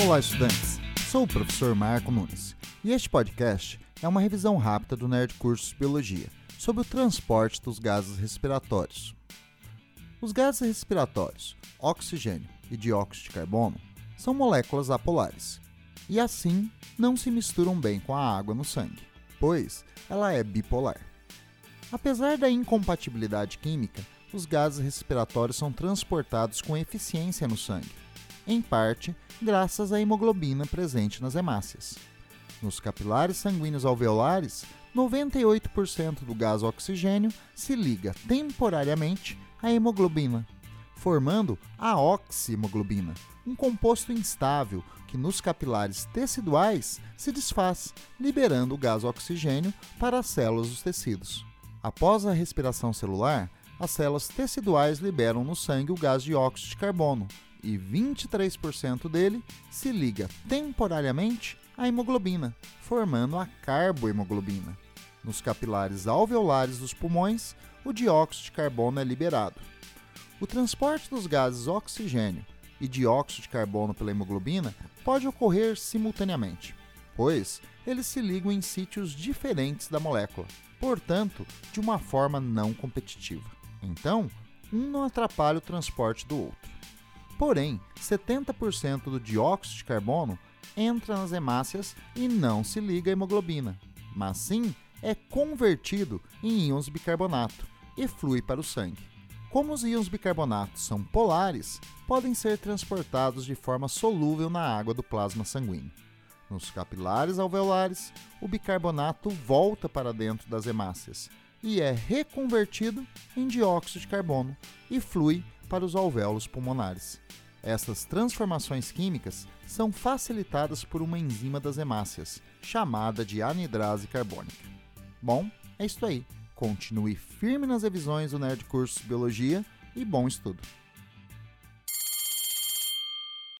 Olá, estudantes! Sou o professor Marco Nunes e este podcast é uma revisão rápida do Nerd Cursos Biologia sobre o transporte dos gases respiratórios. Os gases respiratórios, oxigênio e dióxido de carbono, são moléculas apolares e assim não se misturam bem com a água no sangue, pois ela é bipolar. Apesar da incompatibilidade química, os gases respiratórios são transportados com eficiência no sangue, em parte graças à hemoglobina presente nas hemácias. Nos capilares sanguíneos alveolares, 98% do gás oxigênio se liga temporariamente à hemoglobina, formando a oxihemoglobina, um composto instável que nos capilares teciduais se desfaz, liberando o gás oxigênio para as células dos tecidos. Após a respiração celular, as células teciduais liberam no sangue o gás dióxido de carbono e 23% dele se liga temporariamente à hemoglobina, formando a carbohemoglobina. Nos capilares alveolares dos pulmões, o dióxido de carbono é liberado. O transporte dos gases oxigênio e dióxido de carbono pela hemoglobina pode ocorrer simultaneamente, pois eles se ligam em sítios diferentes da molécula, portanto, de uma forma não competitiva. Então, um não atrapalha o transporte do outro. Porém, 70% do dióxido de carbono entra nas hemácias e não se liga à hemoglobina, mas sim é convertido em íons bicarbonato e flui para o sangue. Como os íons bicarbonatos são polares, podem ser transportados de forma solúvel na água do plasma sanguíneo. Nos capilares alveolares, o bicarbonato volta para dentro das hemácias e é reconvertido em dióxido de carbono e flui para os alvéolos pulmonares. Essas transformações químicas são facilitadas por uma enzima das hemácias, chamada de anidrase carbônica. Bom, é isso aí. Continue firme nas revisões do Nerd Cursos Biologia e bom estudo!